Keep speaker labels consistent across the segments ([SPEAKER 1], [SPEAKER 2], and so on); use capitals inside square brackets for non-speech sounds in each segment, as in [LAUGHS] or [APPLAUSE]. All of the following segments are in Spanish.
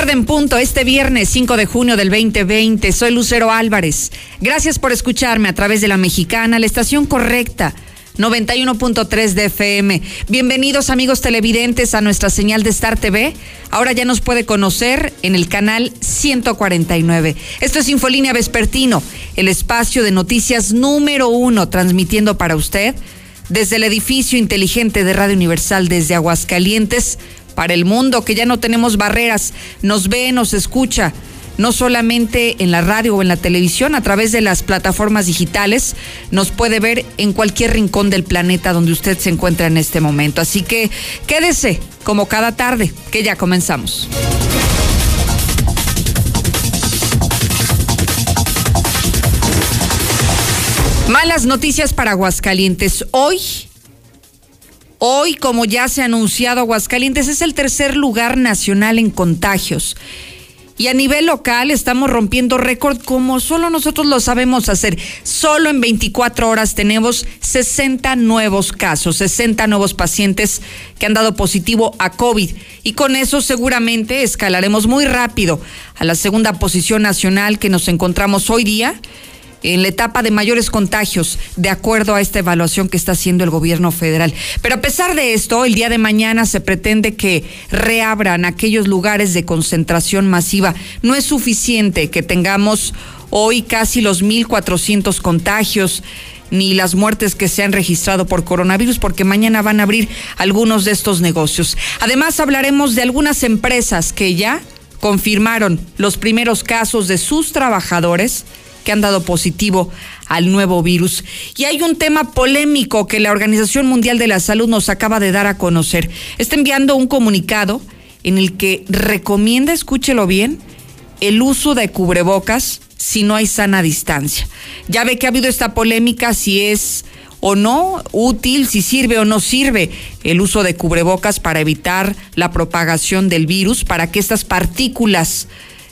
[SPEAKER 1] tarde en punto, este viernes 5 de junio del 2020. Soy Lucero Álvarez. Gracias por escucharme a través de la mexicana, la estación correcta. 91.3 de FM. Bienvenidos amigos televidentes a nuestra señal de Star TV. Ahora ya nos puede conocer en el canal 149. Esto es Infolínea Vespertino, el espacio de noticias número uno transmitiendo para usted desde el edificio inteligente de Radio Universal desde Aguascalientes para el mundo, que ya no tenemos barreras, nos ve, nos escucha, no solamente en la radio o en la televisión, a través de las plataformas digitales, nos puede ver en cualquier rincón del planeta donde usted se encuentra en este momento. Así que quédese como cada tarde, que ya comenzamos. Malas noticias para Aguascalientes. Hoy Hoy, como ya se ha anunciado, Aguascalientes es el tercer lugar nacional en contagios. Y a nivel local estamos rompiendo récord como solo nosotros lo sabemos hacer. Solo en 24 horas tenemos 60 nuevos casos, 60 nuevos pacientes que han dado positivo a COVID. Y con eso seguramente escalaremos muy rápido a la segunda posición nacional que nos encontramos hoy día en la etapa de mayores contagios, de acuerdo a esta evaluación que está haciendo el gobierno federal. Pero a pesar de esto, el día de mañana se pretende que reabran aquellos lugares de concentración masiva. No es suficiente que tengamos hoy casi los 1.400 contagios ni las muertes que se han registrado por coronavirus, porque mañana van a abrir algunos de estos negocios. Además, hablaremos de algunas empresas que ya confirmaron los primeros casos de sus trabajadores que han dado positivo al nuevo virus. Y hay un tema polémico que la Organización Mundial de la Salud nos acaba de dar a conocer. Está enviando un comunicado en el que recomienda, escúchelo bien, el uso de cubrebocas si no hay sana distancia. Ya ve que ha habido esta polémica si es o no útil, si sirve o no sirve el uso de cubrebocas para evitar la propagación del virus, para que estas partículas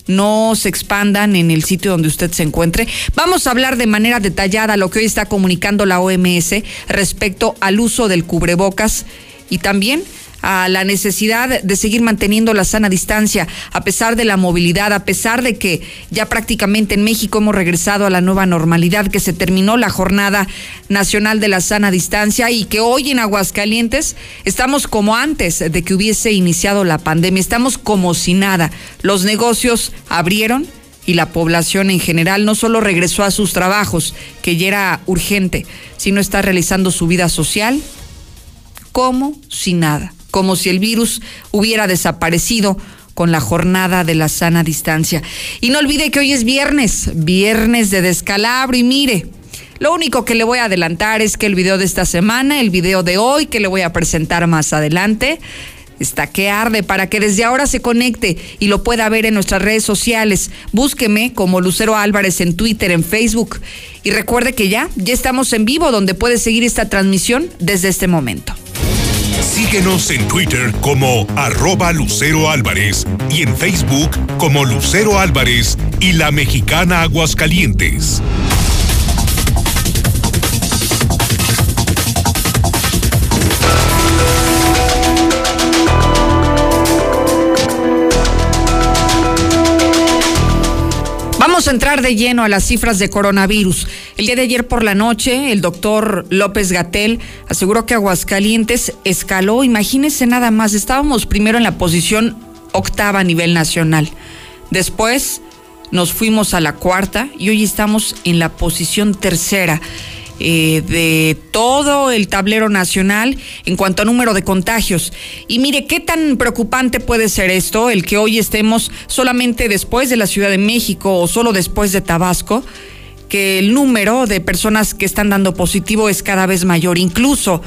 [SPEAKER 1] no se expandan en el sitio donde usted se encuentre. Vamos a hablar de manera detallada lo que hoy está comunicando la OMS respecto al uso del cubrebocas y también a la necesidad de seguir manteniendo la sana distancia a pesar de la movilidad, a pesar de que ya prácticamente en México hemos regresado a la nueva normalidad, que se terminó la jornada nacional de la sana distancia y que hoy en Aguascalientes estamos como antes de que hubiese iniciado la pandemia, estamos como si nada. Los negocios abrieron y la población en general no solo regresó a sus trabajos, que ya era urgente, sino está realizando su vida social como si nada como si el virus hubiera desaparecido con la jornada de la sana distancia. Y no olvide que hoy es viernes, viernes de descalabro y mire, lo único que le voy a adelantar es que el video de esta semana, el video de hoy que le voy a presentar más adelante, está que arde para que desde ahora se conecte y lo pueda ver en nuestras redes sociales. Búsqueme como Lucero Álvarez en Twitter, en Facebook. Y recuerde que ya, ya estamos en vivo donde puede seguir esta transmisión desde este momento.
[SPEAKER 2] Síguenos en Twitter como arroba Lucero Álvarez y en Facebook como Lucero Álvarez y la mexicana Aguascalientes.
[SPEAKER 1] A entrar de lleno a las cifras de coronavirus. El día de ayer por la noche, el doctor López Gatel aseguró que Aguascalientes escaló. Imagínense nada más, estábamos primero en la posición octava a nivel nacional. Después nos fuimos a la cuarta y hoy estamos en la posición tercera. Eh, de todo el tablero nacional en cuanto a número de contagios. Y mire, ¿qué tan preocupante puede ser esto, el que hoy estemos solamente después de la Ciudad de México o solo después de Tabasco? que el número de personas que están dando positivo es cada vez mayor. Incluso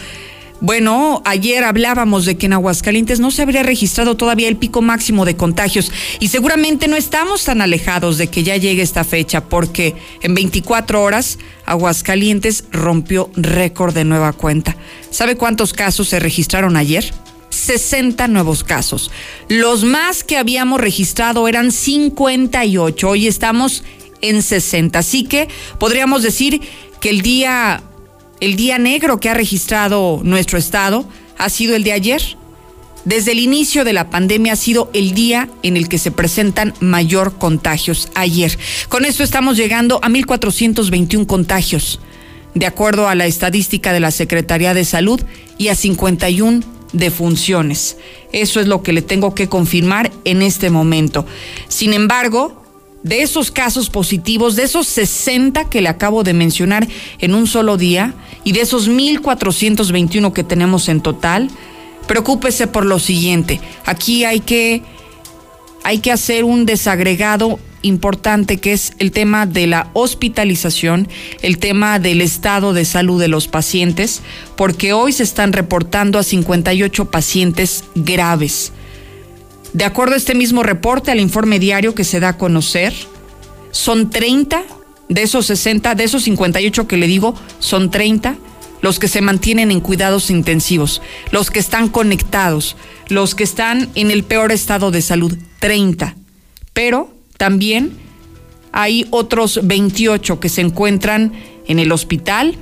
[SPEAKER 1] bueno, ayer hablábamos de que en Aguascalientes no se habría registrado todavía el pico máximo de contagios y seguramente no estamos tan alejados de que ya llegue esta fecha porque en 24 horas Aguascalientes rompió récord de nueva cuenta. ¿Sabe cuántos casos se registraron ayer? 60 nuevos casos. Los más que habíamos registrado eran 58. Hoy estamos en 60. Así que podríamos decir que el día el día negro que ha registrado nuestro estado ha sido el de ayer. desde el inicio de la pandemia ha sido el día en el que se presentan mayor contagios ayer. Con esto estamos llegando a 1.421 contagios, de acuerdo a la estadística de la Secretaría de Salud, y a 51 defunciones. Eso es lo que le tengo que confirmar en este momento. Sin embargo, de esos casos positivos, de esos 60 que le acabo de mencionar en un solo día, y de esos 1.421 que tenemos en total, Preocúpese por lo siguiente. Aquí hay que, hay que hacer un desagregado importante que es el tema de la hospitalización, el tema del estado de salud de los pacientes, porque hoy se están reportando a 58 pacientes graves. De acuerdo a este mismo reporte, al informe diario que se da a conocer, son 30 de esos 60, de esos 58 que le digo, son 30 los que se mantienen en cuidados intensivos, los que están conectados, los que están en el peor estado de salud, 30. Pero también hay otros 28 que se encuentran en el hospital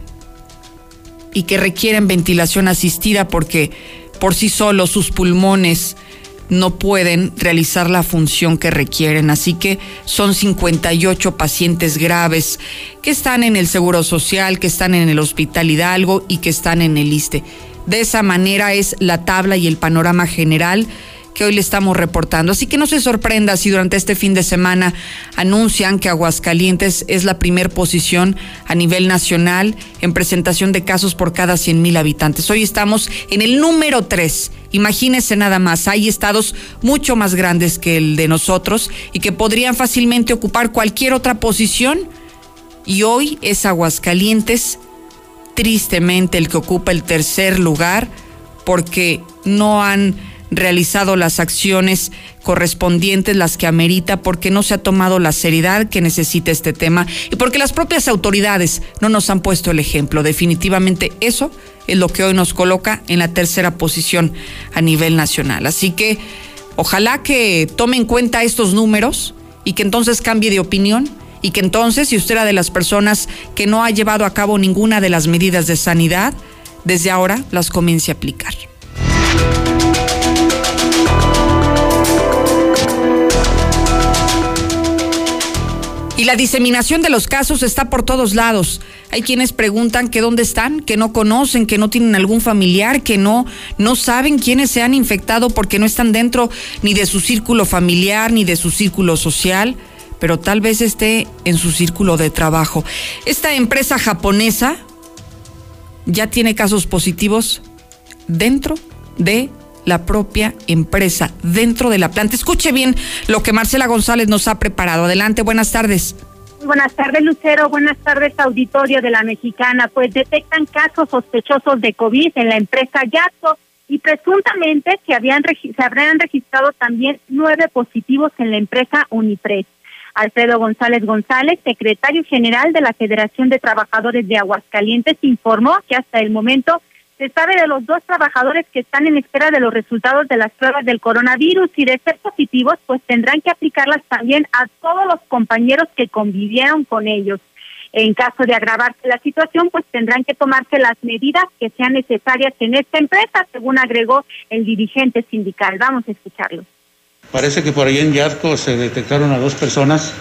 [SPEAKER 1] y que requieren ventilación asistida porque por sí solos sus pulmones no pueden realizar la función que requieren. Así que son 58 pacientes graves que están en el Seguro Social, que están en el Hospital Hidalgo y que están en el ISTE. De esa manera es la tabla y el panorama general que hoy le estamos reportando. Así que no se sorprenda si durante este fin de semana anuncian que Aguascalientes es la primer posición a nivel nacional en presentación de casos por cada 100 mil habitantes. Hoy estamos en el número 3. Imagínense nada más, hay estados mucho más grandes que el de nosotros y que podrían fácilmente ocupar cualquier otra posición. Y hoy es Aguascalientes, tristemente, el que ocupa el tercer lugar porque no han realizado las acciones correspondientes, las que amerita, porque no se ha tomado la seriedad que necesita este tema y porque las propias autoridades no nos han puesto el ejemplo. Definitivamente eso es lo que hoy nos coloca en la tercera posición a nivel nacional. Así que ojalá que tome en cuenta estos números y que entonces cambie de opinión y que entonces, si usted era de las personas que no ha llevado a cabo ninguna de las medidas de sanidad, desde ahora las comience a aplicar. Y la diseminación de los casos está por todos lados. Hay quienes preguntan que dónde están, que no conocen, que no tienen algún familiar, que no, no saben quiénes se han infectado porque no están dentro ni de su círculo familiar ni de su círculo social, pero tal vez esté en su círculo de trabajo. Esta empresa japonesa ya tiene casos positivos dentro de la propia empresa dentro de la planta. Escuche bien lo que Marcela González nos ha preparado. Adelante, buenas tardes.
[SPEAKER 3] Buenas tardes, Lucero. Buenas tardes, auditorio de la Mexicana. Pues detectan casos sospechosos de COVID en la empresa Yato y presuntamente se, habían, se habrían registrado también nueve positivos en la empresa Unipres. Alfredo González González, secretario general de la Federación de Trabajadores de Aguascalientes, informó que hasta el momento se sabe de los dos trabajadores que están en espera de los resultados de las pruebas del coronavirus y de ser positivos, pues tendrán que aplicarlas también a todos los compañeros que convivieron con ellos. En caso de agravarse la situación, pues tendrán que tomarse las medidas que sean necesarias en esta empresa, según agregó el dirigente sindical. Vamos a escucharlo.
[SPEAKER 4] Parece que por ahí en Yadco se detectaron a dos personas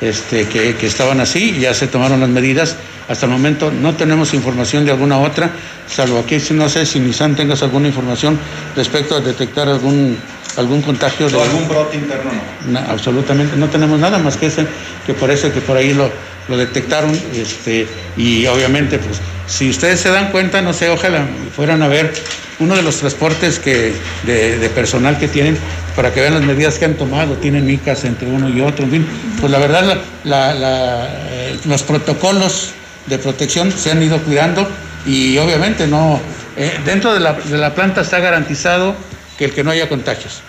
[SPEAKER 4] este, que, que, estaban así, ya se tomaron las medidas. Hasta el momento no tenemos información de alguna otra, salvo aquí, no sé si Nissan tengas alguna información respecto a detectar algún algún contagio
[SPEAKER 5] de algún brote interno
[SPEAKER 4] no. absolutamente no tenemos nada más que ese que parece que por ahí lo, lo detectaron este y obviamente pues si ustedes se dan cuenta no sé ojalá fueran a ver uno de los transportes que de, de personal que tienen para que vean las medidas que han tomado, tienen micas entre uno y otro, en fin, pues la verdad eh, los protocolos de protección se han ido cuidando y obviamente no, eh, dentro de la, de la planta está garantizado que el que no haya contagios.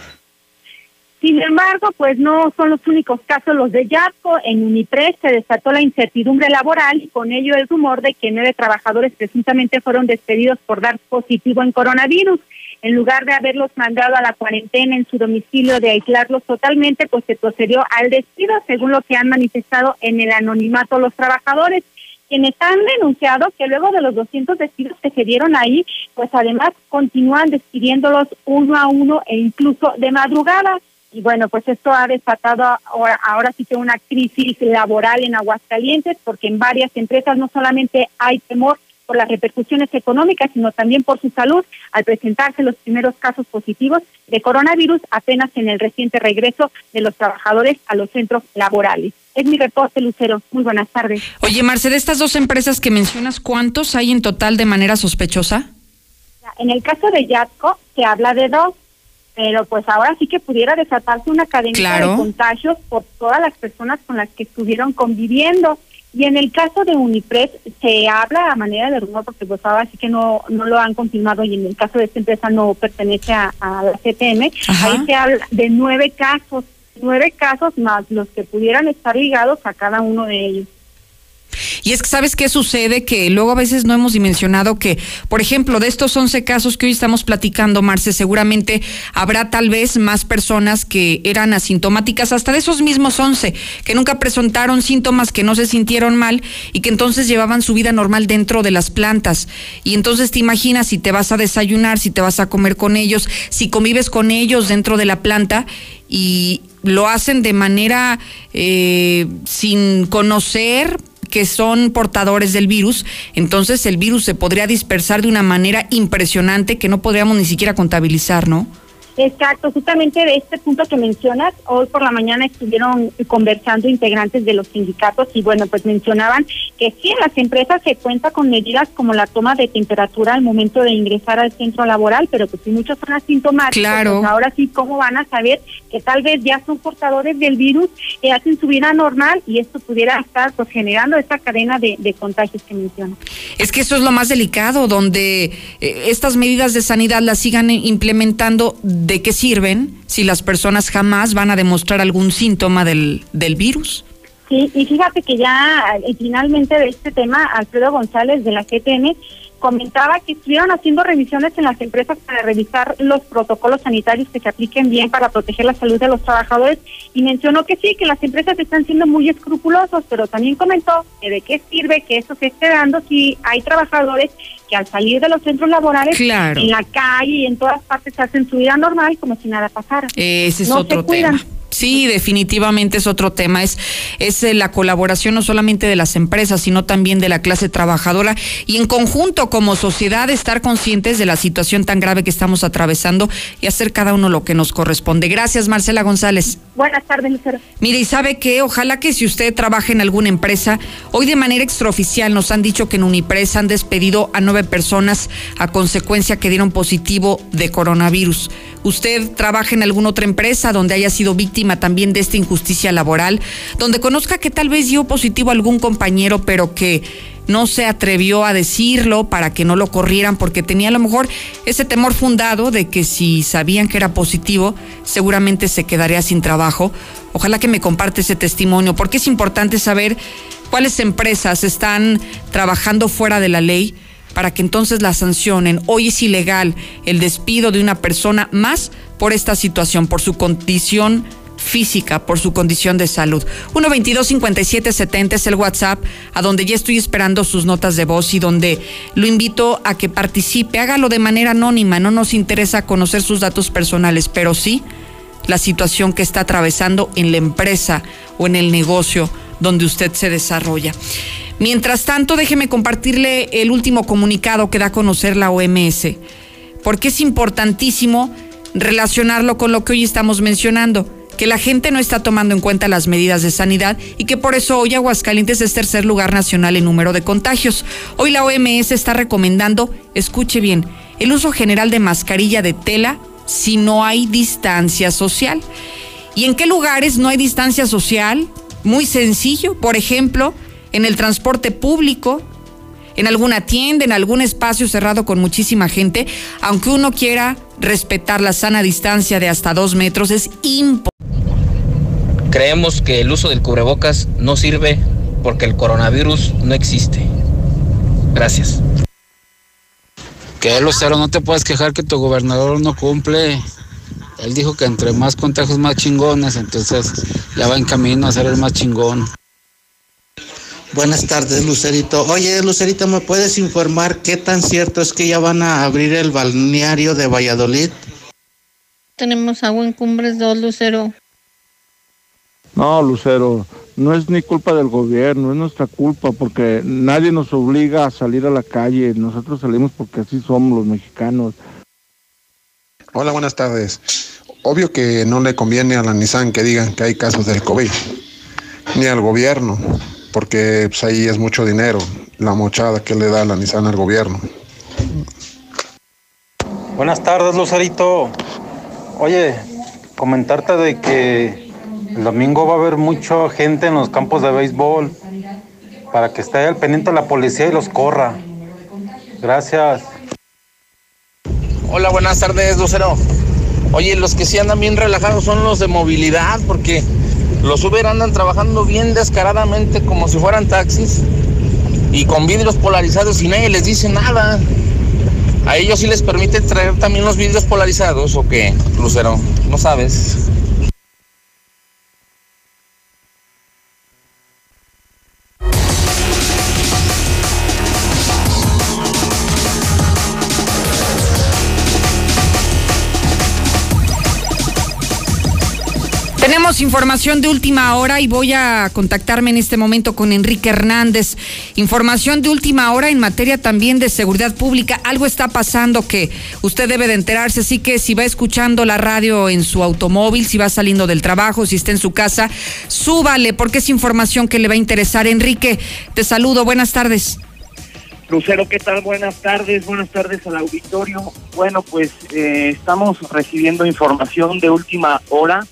[SPEAKER 3] Sin embargo, pues no son los únicos casos los de Yapco. En Unipres se desató la incertidumbre laboral y con ello el rumor de que nueve trabajadores presuntamente fueron despedidos por dar positivo en coronavirus en lugar de haberlos mandado a la cuarentena en su domicilio, de aislarlos totalmente, pues se procedió al despido, según lo que han manifestado en el anonimato los trabajadores. Quienes han denunciado que luego de los 200 despidos que se dieron ahí, pues además continúan despidiéndolos uno a uno e incluso de madrugada. Y bueno, pues esto ha desatado ahora, ahora sí que una crisis laboral en Aguascalientes, porque en varias empresas no solamente hay temor por las repercusiones económicas, sino también por su salud, al presentarse los primeros casos positivos de coronavirus apenas en el reciente regreso de los trabajadores a los centros laborales. Es mi reporte, Lucero. Muy buenas tardes.
[SPEAKER 1] Oye, Marce, de estas dos empresas que mencionas, ¿cuántos hay en total de manera sospechosa?
[SPEAKER 3] En el caso de Yatco se habla de dos, pero pues ahora sí que pudiera desatarse una cadena de contagios por todas las personas con las que estuvieron conviviendo. Y en el caso de Unipres se habla a manera de rumor porque pues ahora sí que no no lo han confirmado y en el caso de esta empresa no pertenece a, la CTM, ahí se habla de nueve casos, nueve casos más los que pudieran estar ligados a cada uno de ellos.
[SPEAKER 1] Y es que, ¿sabes qué sucede? Que luego a veces no hemos dimensionado que, por ejemplo, de estos 11 casos que hoy estamos platicando, Marce, seguramente habrá tal vez más personas que eran asintomáticas, hasta de esos mismos 11, que nunca presentaron síntomas, que no se sintieron mal y que entonces llevaban su vida normal dentro de las plantas. Y entonces te imaginas si te vas a desayunar, si te vas a comer con ellos, si convives con ellos dentro de la planta y lo hacen de manera eh, sin conocer que son portadores del virus, entonces el virus se podría dispersar de una manera impresionante que no podríamos ni siquiera contabilizar, ¿no?
[SPEAKER 3] Exacto, justamente de este punto que mencionas, hoy por la mañana estuvieron conversando integrantes de los sindicatos y bueno, pues mencionaban que sí, en las empresas se cuenta con medidas como la toma de temperatura al momento de ingresar al centro laboral, pero pues si muchos son asintomáticos,
[SPEAKER 1] claro.
[SPEAKER 3] Pues ahora sí, ¿cómo van a saber que tal vez ya son portadores del virus y hacen su vida normal y esto pudiera estar pues generando esta cadena de, contagios que mencionas?
[SPEAKER 1] Es que eso es lo más delicado, donde eh, estas medidas de sanidad las sigan implementando ¿de qué sirven si las personas jamás van a demostrar algún síntoma del, del virus?
[SPEAKER 3] Sí, y fíjate que ya finalmente de este tema, Alfredo González de la GTN comentaba que estuvieron haciendo revisiones en las empresas para revisar los protocolos sanitarios que se apliquen bien para proteger la salud de los trabajadores y mencionó que sí, que las empresas están siendo muy escrupulosos, pero también comentó que de qué sirve que eso se esté dando si hay trabajadores que al salir de los centros laborales en la calle y en todas partes hacen su vida normal como si nada pasara.
[SPEAKER 1] Ese es otro tema. Sí, definitivamente es otro tema. Es, es eh, la colaboración no solamente de las empresas, sino también de la clase trabajadora y en conjunto como sociedad estar conscientes de la situación tan grave que estamos atravesando y hacer cada uno lo que nos corresponde. Gracias, Marcela González.
[SPEAKER 3] Buenas tardes, Lucero.
[SPEAKER 1] Mire, y sabe que ojalá que si usted trabaja en alguna empresa, hoy de manera extraoficial nos han dicho que en Unipresa han despedido a nueve personas a consecuencia que dieron positivo de coronavirus. Usted trabaja en alguna otra empresa donde haya sido víctima también de esta injusticia laboral, donde conozca que tal vez dio positivo a algún compañero, pero que no se atrevió a decirlo para que no lo corrieran porque tenía a lo mejor ese temor fundado de que si sabían que era positivo, seguramente se quedaría sin trabajo. Ojalá que me comparte ese testimonio porque es importante saber cuáles empresas están trabajando fuera de la ley para que entonces la sancionen. Hoy es ilegal el despido de una persona más por esta situación, por su condición física, por su condición de salud. 122-5770 es el WhatsApp, a donde ya estoy esperando sus notas de voz y donde lo invito a que participe. Hágalo de manera anónima, no nos interesa conocer sus datos personales, pero sí la situación que está atravesando en la empresa o en el negocio donde usted se desarrolla. Mientras tanto, déjeme compartirle el último comunicado que da a conocer la OMS, porque es importantísimo relacionarlo con lo que hoy estamos mencionando, que la gente no está tomando en cuenta las medidas de sanidad y que por eso hoy Aguascalientes es tercer lugar nacional en número de contagios. Hoy la OMS está recomendando, escuche bien, el uso general de mascarilla de tela si no hay distancia social. ¿Y en qué lugares no hay distancia social? Muy sencillo, por ejemplo, en el transporte público, en alguna tienda, en algún espacio cerrado con muchísima gente, aunque uno quiera respetar la sana distancia de hasta dos metros, es imposible.
[SPEAKER 5] Creemos que el uso del cubrebocas no sirve porque el coronavirus no existe. Gracias.
[SPEAKER 6] Que Lucero, no te puedes quejar que tu gobernador no cumple. Él dijo que entre más contagios más chingones, entonces ya va en camino a ser el más chingón.
[SPEAKER 7] Buenas tardes, Lucerito. Oye, Lucerito, ¿me puedes informar qué tan cierto es que ya van a abrir el balneario de Valladolid?
[SPEAKER 8] Tenemos agua en Cumbres 2, Lucero.
[SPEAKER 9] No, Lucero, no es ni culpa del gobierno, es nuestra culpa porque nadie nos obliga a salir a la calle. Nosotros salimos porque así somos los mexicanos.
[SPEAKER 10] Hola, buenas tardes. Obvio que no le conviene a la Nissan que digan que hay casos del COVID, ni al gobierno, porque pues, ahí es mucho dinero, la mochada que le da la Nissan al gobierno.
[SPEAKER 11] Buenas tardes, Lucerito. Oye, comentarte de que el domingo va a haber mucha gente en los campos de béisbol para que esté al pendiente la policía y los corra. Gracias.
[SPEAKER 5] Hola, buenas tardes, Lucero. Oye, los que sí andan bien relajados son los de movilidad, porque los Uber andan trabajando bien descaradamente como si fueran taxis y con vidrios polarizados y nadie les dice nada. ¿A ellos sí les permite traer también los vidrios polarizados o qué, Lucero? No sabes.
[SPEAKER 1] Información de última hora y voy a contactarme en este momento con Enrique Hernández. Información de última hora en materia también de seguridad pública. Algo está pasando que usted debe de enterarse, así que si va escuchando la radio en su automóvil, si va saliendo del trabajo, si está en su casa, súbale porque es información que le va a interesar. Enrique, te saludo, buenas tardes.
[SPEAKER 12] Lucero, ¿qué tal? Buenas tardes, buenas tardes al auditorio. Bueno, pues eh, estamos recibiendo información de última hora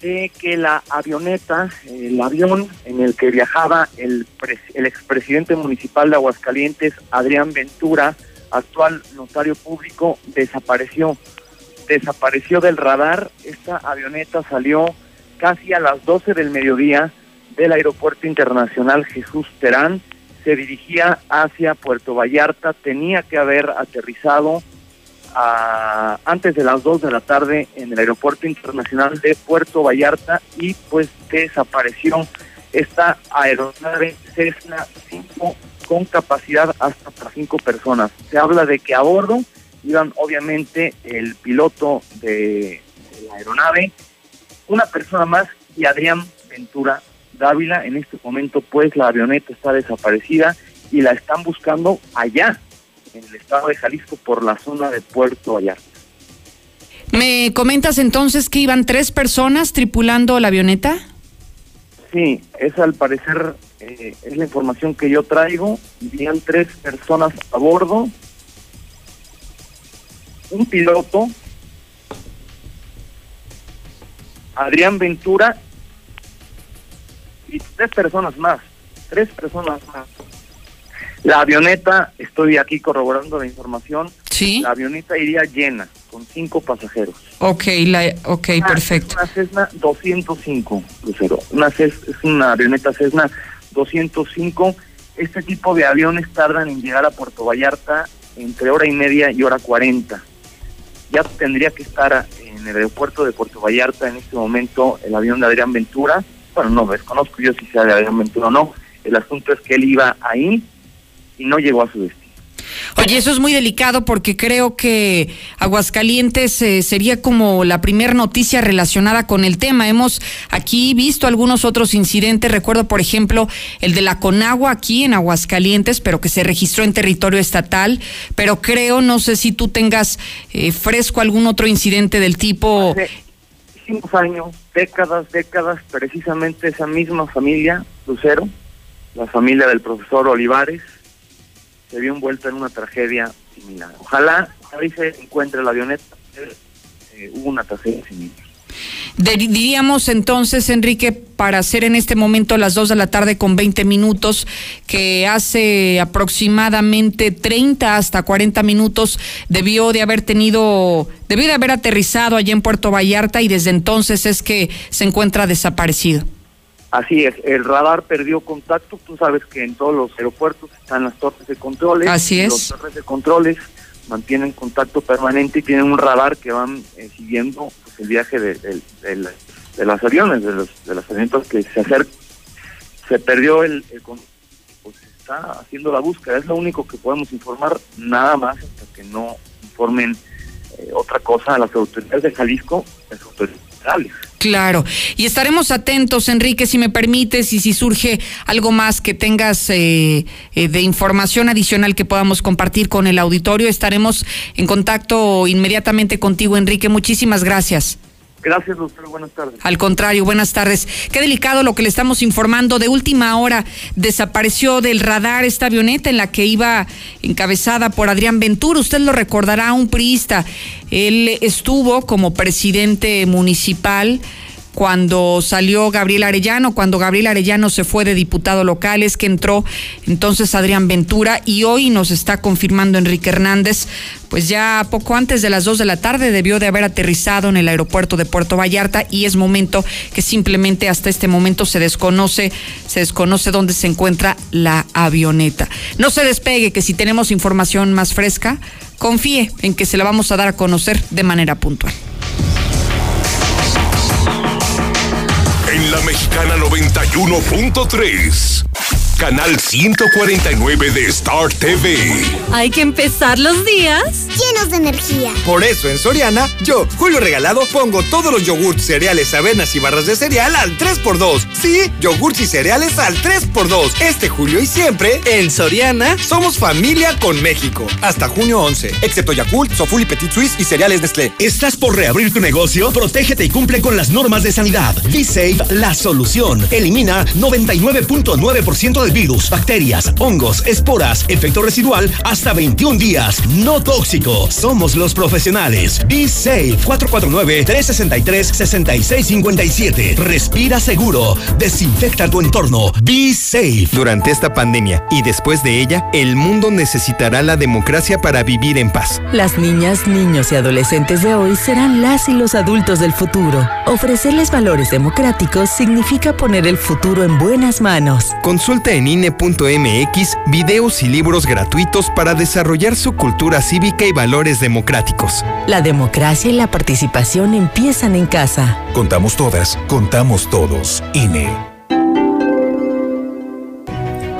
[SPEAKER 12] de que la avioneta, el avión en el que viajaba el, el expresidente municipal de Aguascalientes, Adrián Ventura, actual notario público, desapareció. Desapareció del radar. Esta avioneta salió casi a las 12 del mediodía del Aeropuerto Internacional Jesús Terán. Se dirigía hacia Puerto Vallarta. Tenía que haber aterrizado antes de las 2 de la tarde en el Aeropuerto Internacional de Puerto Vallarta y pues desapareció esta aeronave Cessna 5 con capacidad hasta para 5 personas. Se habla de que a bordo iban obviamente el piloto de, la aeronave, una persona más y Adrián Ventura Dávila. En este momento pues la avioneta está desaparecida y la están buscando allá en el estado de Jalisco por la zona de Puerto Vallarta.
[SPEAKER 1] ¿Me comentas entonces que iban tres personas tripulando la avioneta?
[SPEAKER 12] Sí, es al parecer, eh, es la información que yo traigo. Iban tres personas a bordo, un piloto, Adrián Ventura y tres personas más, tres personas más. La avioneta, estoy aquí corroborando la información.
[SPEAKER 1] Sí.
[SPEAKER 12] La avioneta iría llena, con cinco pasajeros.
[SPEAKER 1] Ok, la, okay perfecto.
[SPEAKER 12] una Cessna 205, Lucero. Una es una avioneta Cessna 205. Este tipo de aviones tardan en llegar a Puerto Vallarta entre hora y media y hora cuarenta. Ya tendría que estar en el aeropuerto de Puerto Vallarta en este momento el avión de Adrián Ventura. Bueno, no desconozco yo si sea de Adrián Ventura o no. El asunto es que él iba ahí y no llegó a su destino.
[SPEAKER 1] Oye, eso es muy delicado porque creo que Aguascalientes eh, sería como la primera noticia relacionada con el tema. Hemos aquí visto algunos otros incidentes. Recuerdo, por ejemplo, el de la Conagua aquí en Aguascalientes, pero que se registró en territorio estatal. Pero creo, no sé si tú tengas eh, fresco algún otro incidente del tipo.
[SPEAKER 12] Hace cinco años, décadas, décadas, precisamente esa misma familia, Lucero, la familia del profesor Olivares, se vio envuelta en una tragedia similar. Ojalá ahí se encuentre la avioneta, eh, hubo una tragedia similar.
[SPEAKER 1] Diríamos entonces, Enrique, para hacer en este momento las 2 de la tarde con 20 minutos, que hace aproximadamente 30 hasta 40 minutos debió de haber tenido, debió de haber aterrizado allá en Puerto Vallarta y desde entonces es que se encuentra desaparecido.
[SPEAKER 12] Así es, el radar perdió contacto. Tú sabes que en todos los aeropuertos están las torres de controles.
[SPEAKER 1] Así es.
[SPEAKER 12] Las torres de controles mantienen contacto permanente y tienen un radar que van eh, siguiendo pues, el viaje de, de, de, las aviones, de los, de los aviones que se acercan se perdió el, el pues está haciendo la búsqueda, es lo único que podemos informar, nada más hasta que no informen eh, otra cosa a las autoridades de Jalisco, las autoridades federales.
[SPEAKER 1] Claro, y estaremos atentos, Enrique, si me permites, y si surge algo más que tengas eh, eh, de información adicional que podamos compartir con el auditorio, estaremos en contacto inmediatamente contigo, Enrique. Muchísimas gracias.
[SPEAKER 12] Gracias, Lucero, buenas tardes.
[SPEAKER 1] Al contrario, buenas tardes. Qué delicado lo que le estamos informando. De última hora desapareció del radar esta avioneta en la que iba encabezada por Adrián Ventura. Usted lo recordará, un priista. Él estuvo como presidente municipal cuando salió Gabriel Arellano, cuando Gabriel Arellano se fue de diputado local, es que entró entonces Adrián Ventura y hoy nos está confirmando Enrique Hernández, pues ya poco antes de las dos de la tarde debió de haber aterrizado en el aeropuerto de Puerto Vallarta y es momento que simplemente hasta este momento se desconoce, se desconoce dónde se encuentra la avioneta. No se despegue, que si tenemos información más fresca, confíe en que se la vamos a dar a conocer de manera puntual.
[SPEAKER 2] En la Mexicana 91.3, canal 149 de Star TV.
[SPEAKER 13] Hay que empezar los días
[SPEAKER 14] llenos de energía.
[SPEAKER 15] Por eso en Soriana, yo, Julio Regalado, pongo todos los yogurts, cereales, avenas y barras de cereal al 3x2. Sí, yogurts y cereales al 3x2. Este julio y siempre, en Soriana, somos familia con México. Hasta junio 11, excepto Yakult, Soful y Petit Suisse y cereales Nestlé.
[SPEAKER 16] ¿Estás por reabrir tu negocio? Protégete y cumple con las normas de sanidad. Be Safe, la solución. Elimina 99.9% virus, bacterias, hongos, esporas, efecto residual hasta 21 días. No tóxico. Somos los profesionales. Be Safe 449-363-6657. Respira seguro. Desinfecta tu entorno. Be Safe.
[SPEAKER 17] Durante esta pandemia y después de ella, el mundo necesitará la democracia para vivir en paz.
[SPEAKER 18] Las niñas, niños y adolescentes de hoy serán las y los adultos del futuro. Ofrecerles valores democráticos significa poner el futuro en buenas manos.
[SPEAKER 17] Consulta en INE.mx videos y libros gratuitos para desarrollar su cultura cívica y valores democráticos.
[SPEAKER 18] La democracia y la participación empiezan en casa.
[SPEAKER 19] Contamos todas, contamos todos. INE.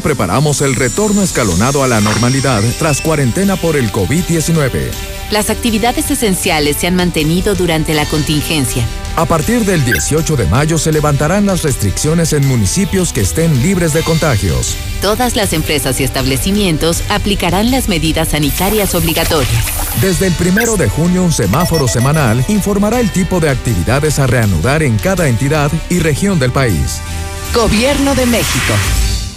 [SPEAKER 19] preparamos el retorno escalonado a la normalidad tras cuarentena por el COVID-19.
[SPEAKER 20] Las actividades esenciales se han mantenido durante la contingencia.
[SPEAKER 19] A partir del 18 de mayo se levantarán las restricciones en municipios que estén libres de contagios.
[SPEAKER 20] Todas las empresas y establecimientos aplicarán las medidas sanitarias obligatorias.
[SPEAKER 19] Desde el primero de junio, un semáforo semanal informará el tipo de actividades a reanudar en cada entidad y región del país.
[SPEAKER 18] Gobierno de México.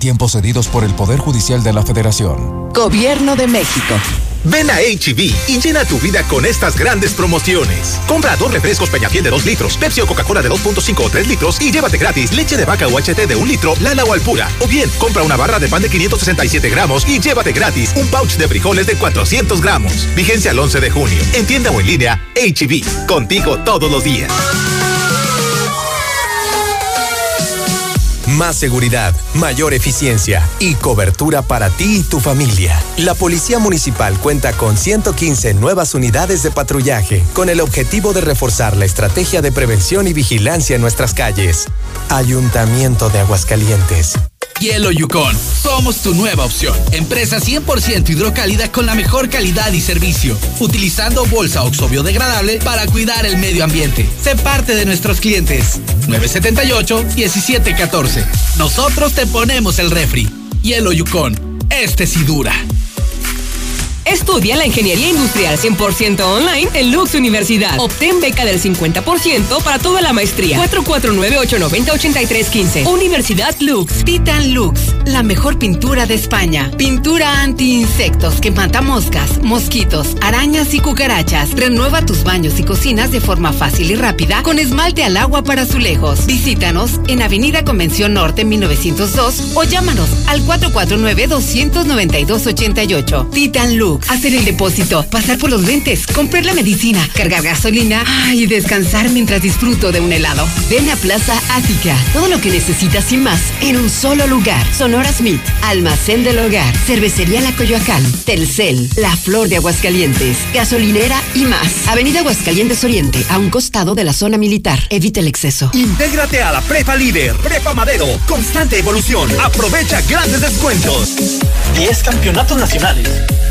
[SPEAKER 19] Tiempos cedidos por el Poder Judicial de la Federación.
[SPEAKER 18] Gobierno de México.
[SPEAKER 7] Ven a HB y llena tu vida con estas grandes promociones. Compra dos refrescos Peñafiel de 2 litros, Pepsi o Coca-Cola de 2.5 o 3 litros y llévate gratis leche de vaca o HT de 1 litro, Lala o Alpura. O bien, compra una barra de pan de 567 gramos y llévate gratis un pouch de frijoles de 400 gramos. Vigencia el 11 de junio. En tienda o en línea, HB. Contigo todos los días.
[SPEAKER 21] Más seguridad, mayor eficiencia y cobertura para ti y tu familia. La Policía Municipal cuenta con 115 nuevas unidades de patrullaje con el objetivo de reforzar la estrategia de prevención y vigilancia en nuestras calles. Ayuntamiento de Aguascalientes.
[SPEAKER 22] Hielo Yukon. Somos tu nueva opción. Empresa 100% hidrocálida con la mejor calidad y servicio. Utilizando bolsa oxo biodegradable para cuidar el medio ambiente. Sé parte de nuestros clientes. 978-1714. Nosotros te ponemos el refri. Hielo Yukon. Este sí dura.
[SPEAKER 13] Estudia la Ingeniería Industrial 100% online en Lux Universidad. Obtén beca del 50% para toda la maestría. 449-890-8315. Universidad Lux.
[SPEAKER 23] Titan Lux, la mejor pintura de España. Pintura anti-insectos que mata moscas, mosquitos, arañas y cucarachas. Renueva tus baños y cocinas de forma fácil y rápida con esmalte al agua para azulejos. Visítanos en Avenida Convención Norte 1902 o llámanos al 449-292-88. Titan Lux. Hacer el depósito, pasar por los lentes, comprar la medicina, cargar gasolina y descansar mientras disfruto de un helado. Ven a Plaza Ática. Todo lo que necesitas y más en un solo lugar. Sonora Smith, Almacén del Hogar, Cervecería La Coyoacán, Telcel, La Flor de Aguascalientes, Gasolinera y más. Avenida Aguascalientes Oriente, a un costado de la zona militar. Evita el exceso.
[SPEAKER 16] Intégrate a la Prepa Líder, Prepa Madero, constante evolución. Aprovecha grandes descuentos.
[SPEAKER 22] 10 campeonatos nacionales.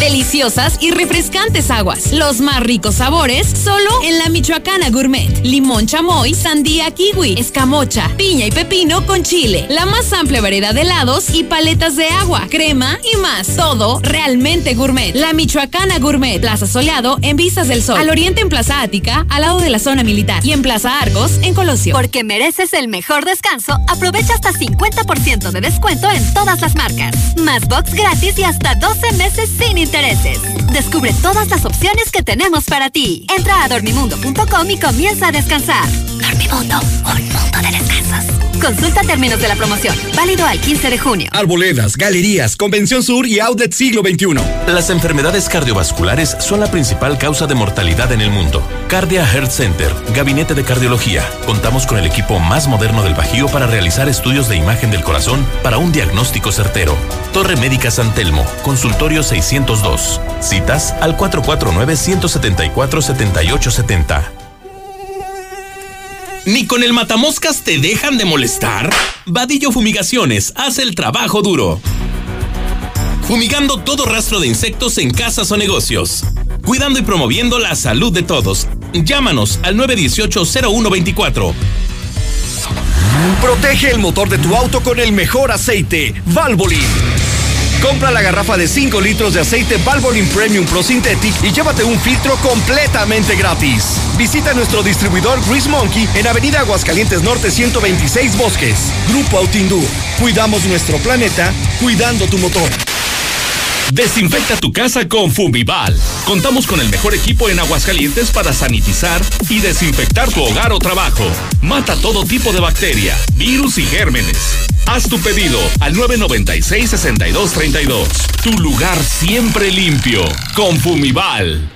[SPEAKER 13] Deliciosas y refrescantes aguas. Los más ricos sabores solo en la Michoacana Gourmet. Limón chamoy, sandía kiwi, escamocha, piña y pepino con chile. La más amplia variedad de helados y paletas de agua, crema y más. Todo realmente gourmet. La Michoacana Gourmet. Plaza Soleado en Vistas del Sol. Al oriente en Plaza Ática, al lado de la zona militar. Y en Plaza Argos, en Colosio.
[SPEAKER 24] Porque mereces el mejor descanso, aprovecha hasta 50% de descuento en todas las marcas. Más box gratis y hasta 12 meses sin intereses. Descubre todas las opciones que tenemos para ti. Entra a dormimundo.com y comienza a descansar. Dormimundo, un mundo de descansos. Consulta términos de la promoción. Válido al 15 de junio.
[SPEAKER 25] Arboledas, galerías, Convención Sur y Outlet Siglo XXI.
[SPEAKER 26] Las enfermedades cardiovasculares son la principal causa de mortalidad en el mundo. Cardia Health Center, Gabinete de Cardiología. Contamos con el equipo más moderno del Bajío para realizar estudios de imagen del corazón para un diagnóstico certero. Torre Médica San Telmo, consultorio 602. Citas al 449-174-7870.
[SPEAKER 22] ¿Ni con el matamoscas te dejan de molestar? Vadillo Fumigaciones hace el trabajo duro. Fumigando todo rastro de insectos en casas o negocios. Cuidando y promoviendo la salud de todos. Llámanos al 918-0124.
[SPEAKER 16] Protege el motor de tu auto con el mejor aceite, Valvoline. Compra la garrafa de 5 litros de aceite Valvoline Premium Pro Synthetic y llévate un filtro completamente gratis. Visita nuestro distribuidor Grease Monkey en Avenida Aguascalientes Norte 126 Bosques. Grupo Autindú. Cuidamos nuestro planeta, cuidando tu motor.
[SPEAKER 22] Desinfecta tu casa con Fumival. Contamos con el mejor equipo en Aguascalientes para sanitizar y desinfectar tu hogar o trabajo. Mata todo tipo de bacteria, virus y gérmenes. Haz tu pedido al 996-6232. Tu lugar siempre limpio. Con Fumival.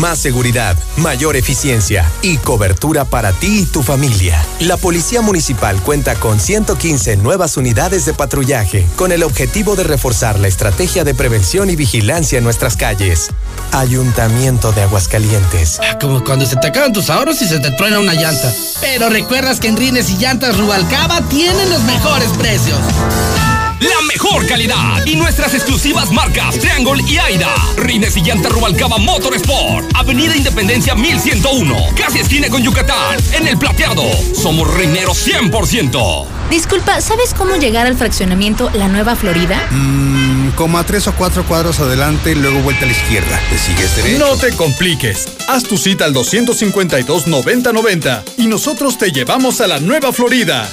[SPEAKER 21] Más seguridad, mayor eficiencia y cobertura para ti y tu familia. La Policía Municipal cuenta con 115 nuevas unidades de patrullaje con el objetivo de reforzar la estrategia de prevención y vigilancia en nuestras calles. Ayuntamiento de Aguascalientes.
[SPEAKER 27] Como cuando se te acaban tus ahorros y se te truena una llanta. Pero recuerdas que en Rines y Llantas Rubalcaba tienen los mejores precios.
[SPEAKER 28] La mejor calidad y nuestras exclusivas marcas Triangle y Aida. Rines y llanta Rubalcaba Motorsport, Avenida Independencia 1101, casi esquina con Yucatán, en el plateado. Somos reineros 100%.
[SPEAKER 29] Disculpa, ¿sabes cómo llegar al fraccionamiento La Nueva Florida?
[SPEAKER 30] Mmm, como a tres o cuatro cuadros adelante, luego vuelta a la izquierda. ¿Te sigues derecho?
[SPEAKER 31] No te compliques. Haz tu cita al 252-9090 y nosotros te llevamos a La Nueva Florida.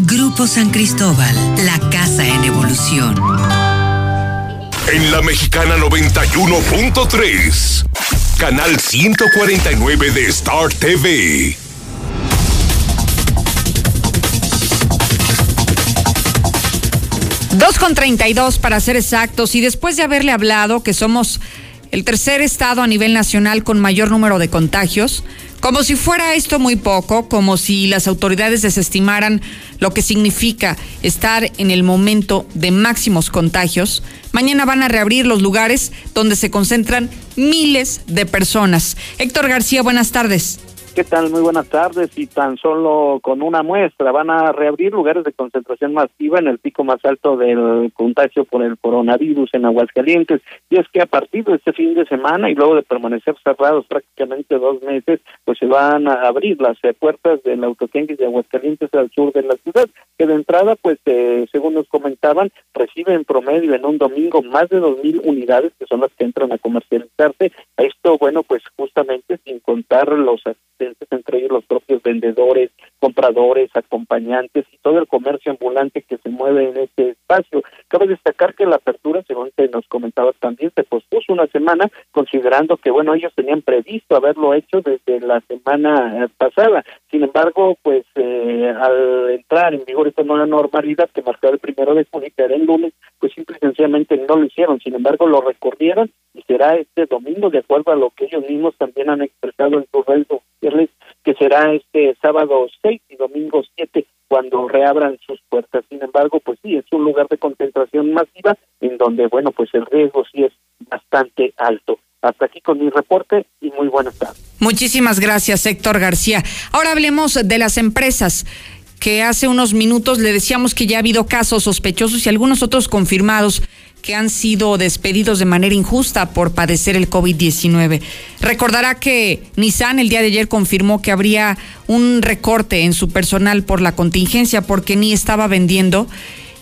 [SPEAKER 32] Grupo San Cristóbal, la casa en evolución.
[SPEAKER 2] En la Mexicana 91.3, canal 149 de Star TV.
[SPEAKER 1] Dos con 32 para ser exactos y después de haberle hablado que somos el tercer estado a nivel nacional con mayor número de contagios, como si fuera esto muy poco, como si las autoridades desestimaran lo que significa estar en el momento de máximos contagios, mañana van a reabrir los lugares donde se concentran miles de personas. Héctor García, buenas tardes.
[SPEAKER 33] ¿Qué tal? Muy buenas tardes. Y tan solo con una muestra van a reabrir lugares de concentración masiva en el pico más alto del contagio por el coronavirus en Aguascalientes. Y es que a partir de este fin de semana y luego de permanecer cerrados prácticamente dos meses, pues se van a abrir las eh, puertas del autotenguis de Aguascalientes al sur de la ciudad, que de entrada, pues eh, según nos comentaban, reciben en promedio en un domingo más de dos mil unidades que son las que entran a comercializarse. Esto, bueno, pues justamente sin contar los entre ellos los propios vendedores, compradores, acompañantes y todo el comercio ambulante que se mueve en este espacio. Cabe destacar que la apertura, según te nos comentabas también, se pospuso una semana, considerando que, bueno, ellos tenían previsto haberlo hecho desde la semana eh, pasada. Sin embargo, pues eh, al entrar en vigor esta nueva normalidad que marcaba el primero de junio, que era el lunes, pues simple y sencillamente no lo hicieron. Sin embargo, lo recorrieron y será este domingo, de acuerdo a lo que ellos mismos también han expresado en sus redes sociales, que será este sábado 6 y domingo 7 cuando reabran sus puertas. Sin embargo, pues sí, es un lugar de concentración masiva en donde, bueno, pues el riesgo sí es bastante alto. Hasta aquí con mi reporte y muy buenas tardes.
[SPEAKER 1] Muchísimas gracias, Héctor García. Ahora hablemos de las empresas que hace unos minutos le decíamos que ya ha habido casos sospechosos y algunos otros confirmados que han sido despedidos de manera injusta por padecer el COVID-19. Recordará que Nissan el día de ayer confirmó que habría un recorte en su personal por la contingencia porque ni estaba vendiendo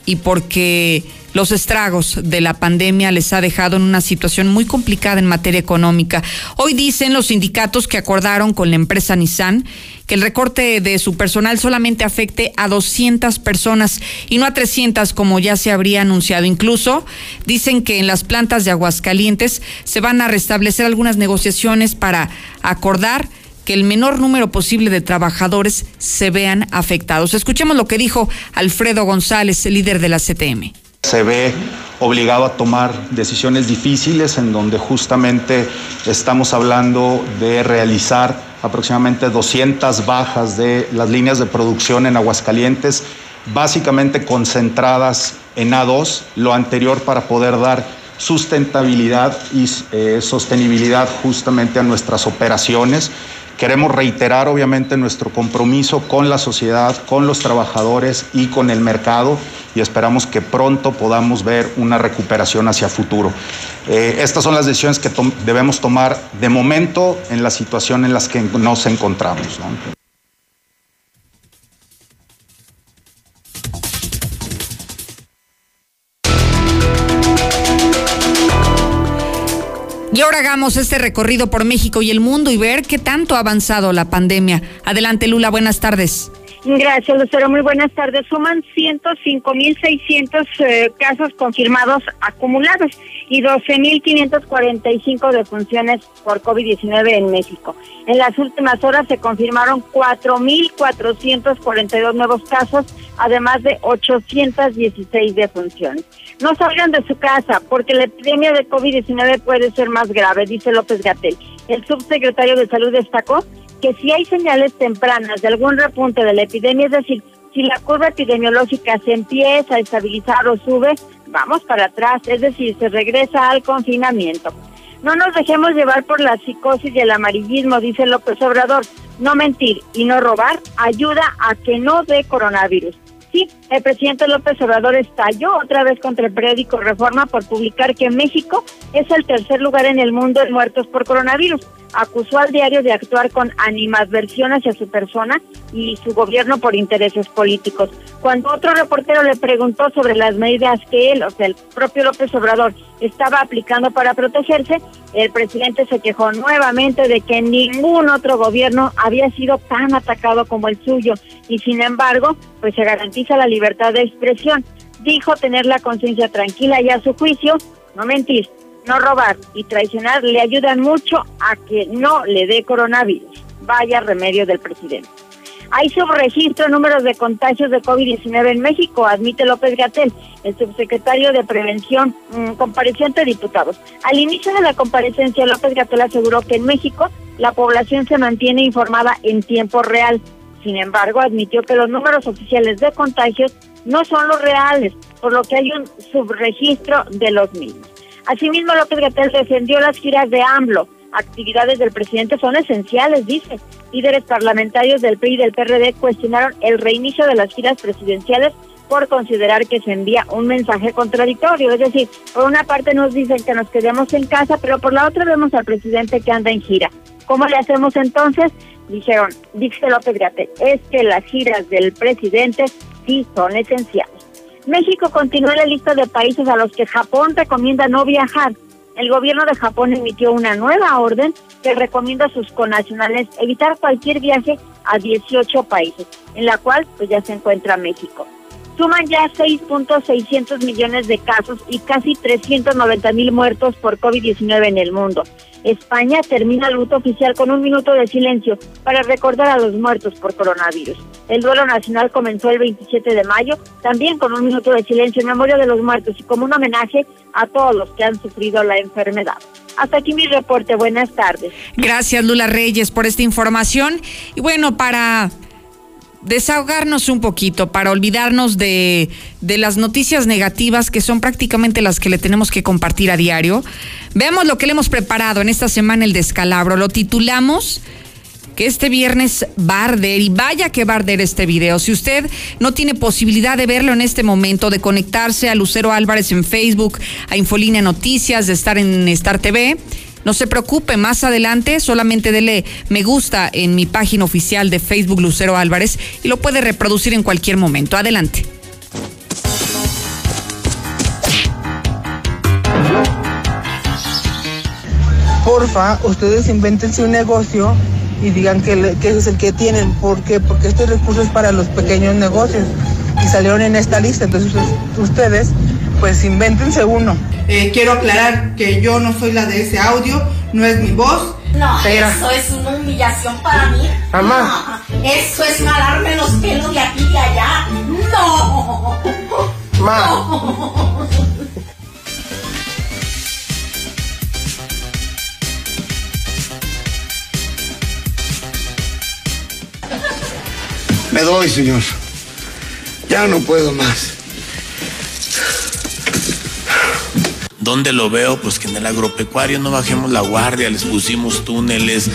[SPEAKER 1] y porque los estragos de la pandemia les ha dejado en una situación muy complicada en materia económica. Hoy dicen los sindicatos que acordaron con la empresa Nissan que el recorte de su personal solamente afecte a 200 personas y no a 300 como ya se habría anunciado. Incluso dicen que en las plantas de Aguascalientes se van a restablecer algunas negociaciones para acordar que el menor número posible de trabajadores se vean afectados. Escuchemos lo que dijo Alfredo González, líder de la CTM
[SPEAKER 34] se ve obligado a tomar decisiones difíciles en donde justamente estamos hablando de realizar aproximadamente 200 bajas de las líneas de producción en Aguascalientes, básicamente concentradas en A2, lo anterior para poder dar sustentabilidad y eh, sostenibilidad justamente a nuestras operaciones. Queremos reiterar obviamente nuestro compromiso con la sociedad, con los trabajadores y con el mercado y esperamos que pronto podamos ver una recuperación hacia futuro. Eh, estas son las decisiones que debemos tomar de momento en la situación en la que nos encontramos.
[SPEAKER 1] Hagamos este recorrido por México y el mundo y ver qué tanto ha avanzado la pandemia. Adelante, Lula, buenas tardes.
[SPEAKER 35] Gracias, Lucero. Muy buenas tardes. Suman 105.600 eh, casos confirmados acumulados y 12.545 defunciones por COVID-19 en México. En las últimas horas se confirmaron 4.442 nuevos casos, además de 816 defunciones. No salgan de su casa porque la epidemia de COVID-19 puede ser más grave, dice López Gatel. El subsecretario de Salud destacó que si hay señales tempranas de algún repunte de la epidemia, es decir, si la curva epidemiológica se empieza a estabilizar o sube, vamos para atrás, es decir, se regresa al confinamiento. No nos dejemos llevar por la psicosis y el amarillismo, dice López Obrador. No mentir y no robar ayuda a que no dé coronavirus. Sí, el presidente López Obrador estalló otra vez contra el periódico Reforma por publicar que México es el tercer lugar en el mundo en muertos por coronavirus. Acusó al diario de actuar con animadversión hacia su persona y su gobierno por intereses políticos. Cuando otro reportero le preguntó sobre las medidas que él, o sea, el propio López Obrador, estaba aplicando para protegerse, el presidente se quejó nuevamente de que ningún otro gobierno había sido tan atacado como el suyo y sin embargo, pues se garantiza la libertad de expresión. Dijo tener la conciencia tranquila y a su juicio, no mentir, no robar y traicionar le ayudan mucho a que no le dé coronavirus. Vaya remedio del presidente. Hay subregistro números de contagios de COVID-19 en México, admite López Gatel, el subsecretario de Prevención, mmm, compareciente de diputados. Al inicio de la comparecencia, López Gatel aseguró que en México la población se mantiene informada en tiempo real. Sin embargo, admitió que los números oficiales de contagios no son los reales, por lo que hay un subregistro de los mismos. Asimismo, López Gatel defendió las giras de AMLO. Actividades del presidente son esenciales, dice. Líderes parlamentarios del PRI y del PRD cuestionaron el reinicio de las giras presidenciales por considerar que se envía un mensaje contradictorio. Es decir, por una parte nos dicen que nos quedemos en casa, pero por la otra vemos al presidente que anda en gira. ¿Cómo le hacemos entonces? Dijeron, dice López Gatel, es que las giras del presidente sí son esenciales. México continúa en la lista de países a los que Japón recomienda no viajar. El gobierno de Japón emitió una nueva orden que recomienda a sus connacionales evitar cualquier viaje a 18 países, en la cual pues ya se encuentra México. Suman ya 6.600 millones de casos y casi 390 mil muertos por COVID-19 en el mundo. España termina el luto oficial con un minuto de silencio para recordar a los muertos por coronavirus. El duelo nacional comenzó el 27 de mayo, también con un minuto de silencio en memoria de los muertos y como un homenaje a todos los que han sufrido la enfermedad. Hasta aquí mi reporte. Buenas tardes.
[SPEAKER 1] Gracias, Lula Reyes, por esta información. Y bueno, para desahogarnos un poquito, para olvidarnos de, de, las noticias negativas que son prácticamente las que le tenemos que compartir a diario. Veamos lo que le hemos preparado en esta semana el descalabro. Lo titulamos que este viernes va a arder y vaya que va a arder este video. Si usted no tiene posibilidad de verlo en este momento, de conectarse a Lucero Álvarez en Facebook, a Infolínea Noticias, de estar en Star TV, no se preocupe, más adelante solamente dele me gusta en mi página oficial de Facebook Lucero Álvarez y lo puede reproducir en cualquier momento. Adelante.
[SPEAKER 36] Porfa, ustedes invéntense un negocio y digan que, que es el que tienen. ¿Por qué? Porque este recurso es para los pequeños negocios y salieron en esta lista. Entonces ustedes, pues invéntense uno.
[SPEAKER 37] Eh, quiero aclarar que yo no soy la de ese audio, no es mi voz.
[SPEAKER 14] No, eso es una humillación para mí.
[SPEAKER 36] Mamá.
[SPEAKER 14] No, eso es malarme los pelos de aquí y de allá. No.
[SPEAKER 36] Ma.
[SPEAKER 14] No.
[SPEAKER 38] Me doy, señor. Ya no puedo más.
[SPEAKER 39] ¿Dónde lo veo? Pues que en el agropecuario no bajemos la guardia, les pusimos túneles.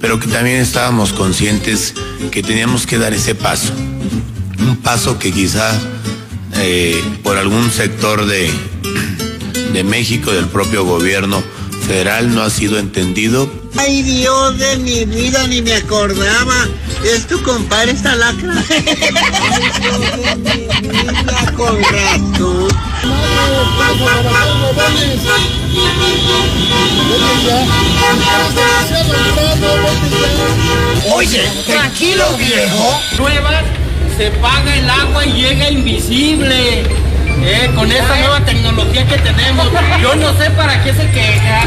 [SPEAKER 39] Pero que también estábamos conscientes que teníamos que dar ese paso. Un paso que quizás eh, por algún sector de, de México, del propio gobierno federal, no ha sido entendido.
[SPEAKER 7] Ay Dios de mi vida, ni me acordaba. Es tu compadre esta lacra. Con [LAUGHS] razón.
[SPEAKER 38] Oye, tranquilo viejo.
[SPEAKER 40] Nuevas, se paga el agua y llega invisible. Eh, con esta nueva tecnología que tenemos, yo no sé para qué se queja.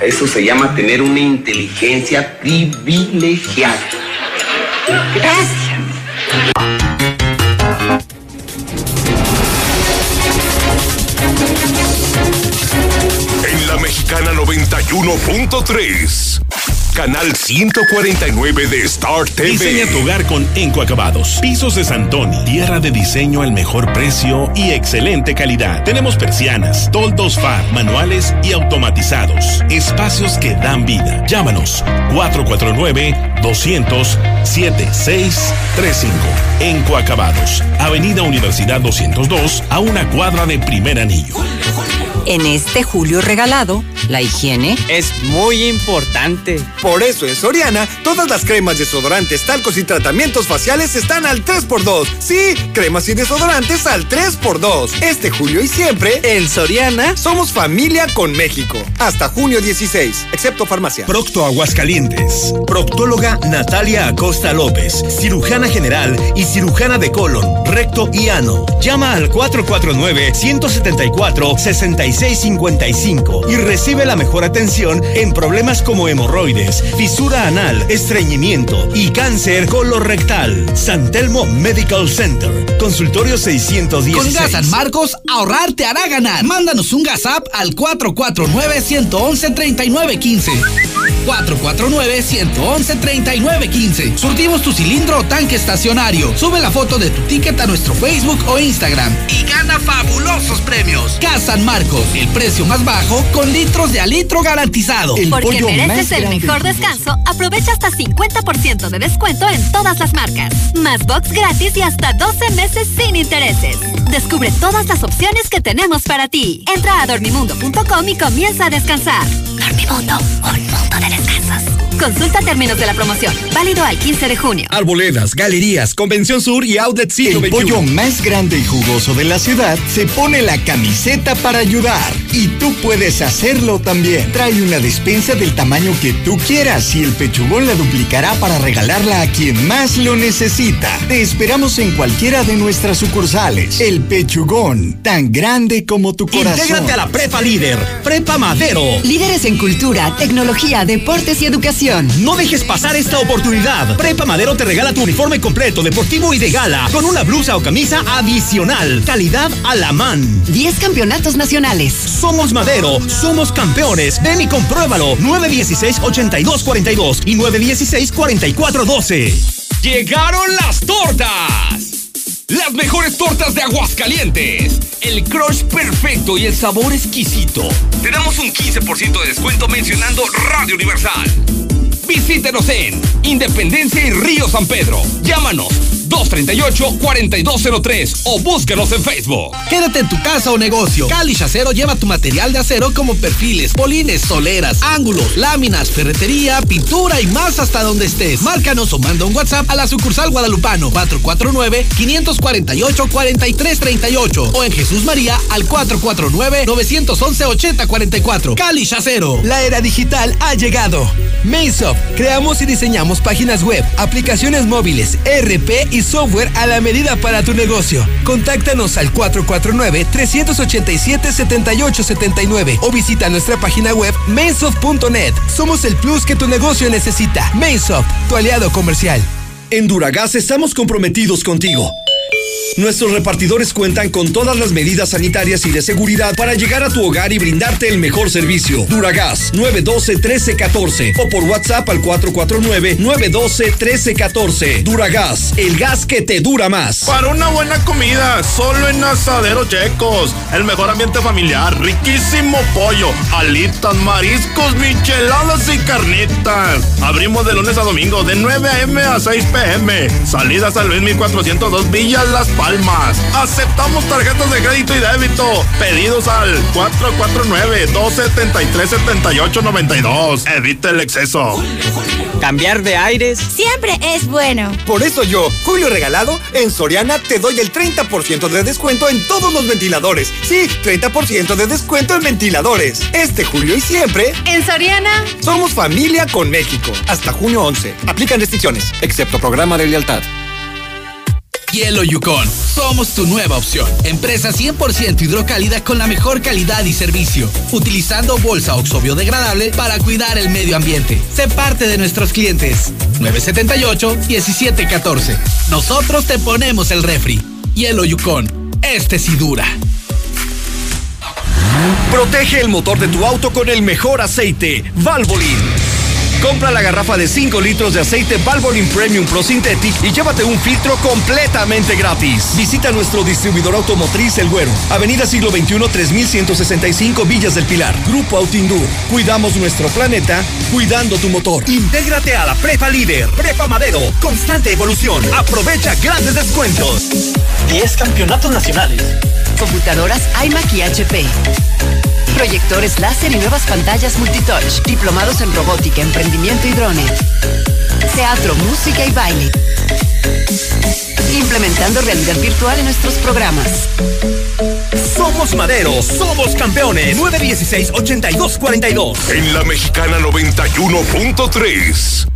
[SPEAKER 41] Eso se llama tener una inteligencia privilegiada. Gracias.
[SPEAKER 2] En la mexicana 91.3, canal 149 de Star TV.
[SPEAKER 22] Diseña tu hogar con Encoacabados. Pisos de Santoni. Tierra de diseño al mejor precio y excelente calidad. Tenemos persianas, toldos FAR, manuales y automatizados. Espacios que dan vida. Llámanos 449-200-7635. Encoacabados. Avenida Universidad 202 a una cuadra de primer anillo.
[SPEAKER 42] En este julio regalado, la higiene
[SPEAKER 43] es muy importante.
[SPEAKER 16] Por eso en Soriana, todas las cremas, desodorantes, talcos y tratamientos faciales están al 3x2. Sí, cremas y desodorantes al 3x2. Este julio y siempre, en Soriana, somos familia con México. Hasta junio 16, excepto farmacia.
[SPEAKER 44] Procto Aguascalientes. Proctóloga Natalia Acosta López, cirujana general y cirujana de colon, recto y ano. Llama al 449 174 65 655 y recibe la mejor atención en problemas como hemorroides, fisura anal, estreñimiento y cáncer colorectal. San Telmo Medical Center. Consultorio 616.
[SPEAKER 27] Con San Marcos, ahorrar te hará ganar. Mándanos un gas app al 449-111-3915. 449-111-3915. Surtimos tu cilindro o tanque estacionario. Sube la foto de tu ticket a nuestro Facebook o Instagram y gana fabulosos premios. Gas San Marcos, el precio más bajo con litros de a litro garantizado.
[SPEAKER 24] El Porque mereces el mejor descanso, aprovecha hasta 50% de descuento en todas las marcas. Más box gratis y hasta 12 meses sin intereses. Descubre todas las opciones que tenemos para ti. Entra a dormimundo.com y comienza a descansar. Dormimundo, un mundo de descansos. Consulta términos de la promoción. Válido al 15 de junio.
[SPEAKER 16] Arboledas, galerías, Convención Sur y Outlet Siglo
[SPEAKER 15] El pollo más grande y jugoso de la ciudad se pone la camiseta para ayudar. Y tú puedes hacerlo también. Trae una despensa del tamaño que tú quieras y el pechugón la duplicará para regalarla a quien más lo necesita. Te esperamos en cualquiera de nuestras sucursales. El pechugón, tan grande como tu corazón.
[SPEAKER 16] Intégrate a la Prepa Líder, Prepa Madero.
[SPEAKER 42] Líderes en cultura, tecnología, deportes y educación.
[SPEAKER 16] No dejes pasar esta oportunidad. Prepa Madero te regala tu uniforme completo, deportivo y de gala, con una blusa o camisa adicional. Calidad a la man.
[SPEAKER 42] 10 campeonatos nacionales.
[SPEAKER 16] Somos Madero, somos campeones. Ven y compruébalo. 916-8242 y 916-4412.
[SPEAKER 45] ¡Llegaron las tortas! Las mejores tortas de Aguascalientes. El crush perfecto y el sabor exquisito. Te damos un 15% de descuento mencionando Radio Universal. Visítenos en Independencia y Río San Pedro. Llámanos 238-4203 o búscanos en Facebook.
[SPEAKER 27] Quédate en tu casa o negocio. Cali Acero lleva tu material de acero como perfiles, polines, soleras, ángulos, láminas, ferretería, pintura y más hasta donde estés. Márcanos o manda un WhatsApp a la sucursal guadalupano 449-548-4338 o en Jesús María al 449-911-8044. Cali Acero.
[SPEAKER 16] La era digital ha llegado. Maysop Creamos y diseñamos páginas web, aplicaciones móviles, RP y software a la medida para tu negocio. Contáctanos al 449-387-7879 o visita nuestra página web mainsoft.net. Somos el plus que tu negocio necesita. Mainsoft, tu aliado comercial. En Duragas estamos comprometidos contigo. Nuestros repartidores cuentan con todas las medidas sanitarias y de seguridad para llegar a tu hogar y brindarte el mejor servicio. Duragas 912-1314 o por WhatsApp al 449-912-1314. Duragas, el gas que te dura más.
[SPEAKER 46] Para una buena comida, solo en Asadero Checos. El mejor ambiente familiar, riquísimo pollo, alitas, mariscos, micheladas y carnitas. Abrimos de lunes a domingo de 9 a.m. a 6 p.m. Salidas al Luis 1402 Villas Las Palmas. Aceptamos tarjetas de crédito y débito. Pedidos al 449-273-7892. Evita el exceso.
[SPEAKER 43] Cambiar de aires
[SPEAKER 24] siempre es bueno.
[SPEAKER 16] Por eso yo, Julio Regalado, en Soriana te doy el 30% de descuento en todos los ventiladores. Sí, 30% de descuento en ventiladores. Este julio y siempre.
[SPEAKER 24] En Soriana.
[SPEAKER 16] Somos familia con México. Hasta junio 11. Aplican restricciones, excepto programa de lealtad.
[SPEAKER 27] Hielo Yukon. Somos tu nueva opción. Empresa 100% hidrocálida con la mejor calidad y servicio. Utilizando bolsa oxo biodegradable para cuidar el medio ambiente. Sé parte de nuestros clientes. 978-1714. Nosotros te ponemos el refri. Hielo Yukon. Este sí dura.
[SPEAKER 16] Protege el motor de tu auto con el mejor aceite, Valvoline.
[SPEAKER 15] Compra la garrafa de 5 litros de aceite Valvoline Premium Pro Synthetic y llévate un filtro completamente gratis. Visita nuestro distribuidor automotriz El Güero, Avenida Siglo XXI 3165 Villas del Pilar. Grupo Autindur. Cuidamos nuestro planeta, cuidando tu motor.
[SPEAKER 47] Intégrate a la Prepa Líder, Prepa Madero, constante evolución. Aprovecha grandes descuentos.
[SPEAKER 48] 10 campeonatos nacionales.
[SPEAKER 49] Computadoras iMac y HP. Proyectores láser y nuevas pantallas multitouch. Diplomados en robótica, emprendimiento y drones. Teatro, música y baile. Implementando realidad virtual en nuestros programas.
[SPEAKER 47] Somos Madero, somos campeones. 916-8242.
[SPEAKER 2] En la mexicana 91.3.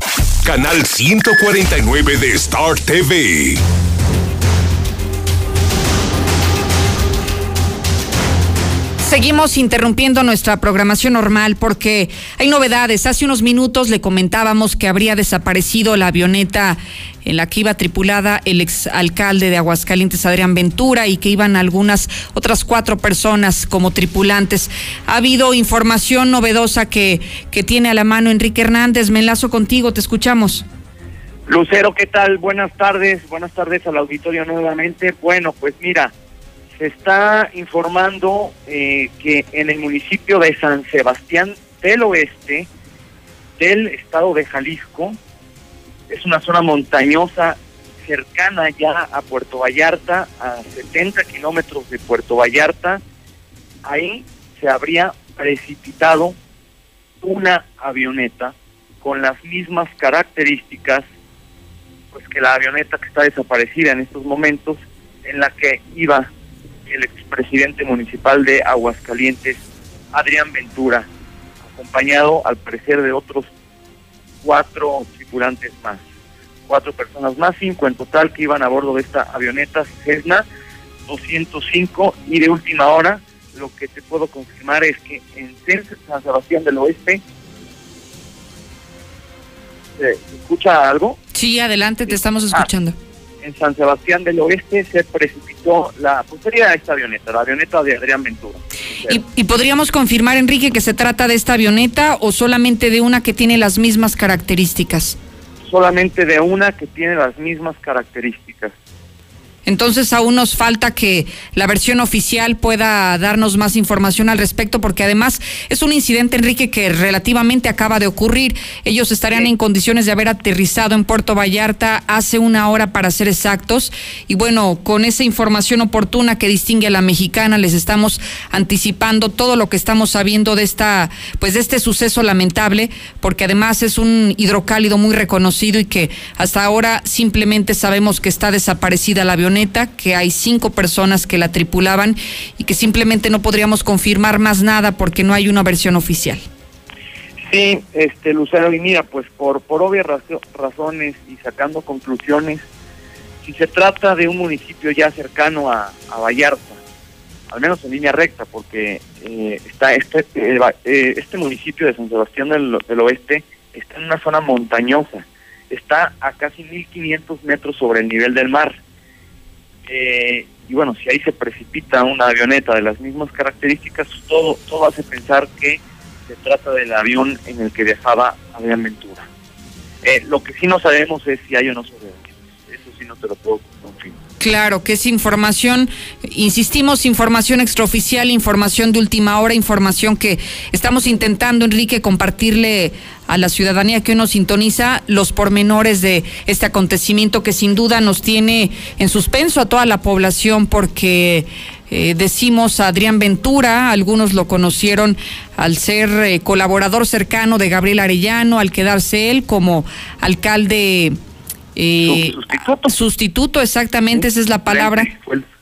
[SPEAKER 2] Canal 149 de Star TV.
[SPEAKER 1] Seguimos interrumpiendo nuestra programación normal porque hay novedades. Hace unos minutos le comentábamos que habría desaparecido la avioneta en la que iba tripulada el exalcalde de Aguascalientes, Adrián Ventura, y que iban algunas otras cuatro personas como tripulantes. Ha habido información novedosa que, que tiene a la mano Enrique Hernández. Me enlazo contigo, te escuchamos.
[SPEAKER 12] Lucero, ¿qué tal? Buenas tardes, buenas tardes al auditorio nuevamente. Bueno, pues mira, se está informando eh, que en el municipio de San Sebastián del Oeste, del estado de Jalisco, es una zona montañosa cercana ya a Puerto Vallarta, a 70 kilómetros de Puerto Vallarta, ahí se habría precipitado una avioneta con las mismas características pues que la avioneta que está desaparecida en estos momentos en la que iba el expresidente municipal de Aguascalientes, Adrián Ventura, acompañado al parecer de otros cuatro tripulantes más, cuatro personas más, cinco en total que iban a bordo de esta avioneta Cessna 205 y de última hora lo que te puedo confirmar es que en San Sebastián del Oeste ¿se escucha algo?
[SPEAKER 1] Sí, adelante, te estamos escuchando.
[SPEAKER 12] En San Sebastián del Oeste se precipitó la, pues sería esta avioneta, la avioneta de Adrián Ventura.
[SPEAKER 1] ¿Y, ¿Y podríamos confirmar, Enrique, que se trata de esta avioneta o solamente de una que tiene las mismas características?
[SPEAKER 12] Solamente de una que tiene las mismas características.
[SPEAKER 1] Entonces aún nos falta que la versión oficial pueda darnos más información al respecto, porque además es un incidente, Enrique, que relativamente acaba de ocurrir. Ellos estarían en condiciones de haber aterrizado en Puerto Vallarta hace una hora para ser exactos. Y bueno, con esa información oportuna que distingue a la mexicana, les estamos anticipando todo lo que estamos sabiendo de esta, pues de este suceso lamentable, porque además es un hidrocálido muy reconocido y que hasta ahora simplemente sabemos que está desaparecida la avioneta, que hay cinco personas que la tripulaban y que simplemente no podríamos confirmar más nada porque no hay una versión oficial.
[SPEAKER 12] Sí, este Lucero, y mira, pues por, por obvias razo- razones y sacando conclusiones, si se trata de un municipio ya cercano a, Vallarta, al menos en línea recta, porque eh, está este, eh, eh, este municipio de San Sebastián del, del Oeste está en una zona montañosa, está a casi 1500 metros sobre el nivel del mar. Eh, y bueno, si ahí se precipita una avioneta de las mismas características, todo, todo hace pensar que se trata del avión en el que viajaba Adrián Ventura. Eh, lo que sí no sabemos es si hay o no sobrevivientes. Eso sí no te lo puedo.
[SPEAKER 1] Claro, que es información, insistimos, información extraoficial, información de última hora, información que estamos intentando, Enrique, compartirle a la ciudadanía que hoy nos sintoniza los pormenores de este acontecimiento que sin duda nos tiene en suspenso a toda la población porque eh, decimos a Adrián Ventura, algunos lo conocieron al ser eh, colaborador cercano de Gabriel Arellano, al quedarse él como alcalde eh, sustituto. exactamente, esa es la palabra.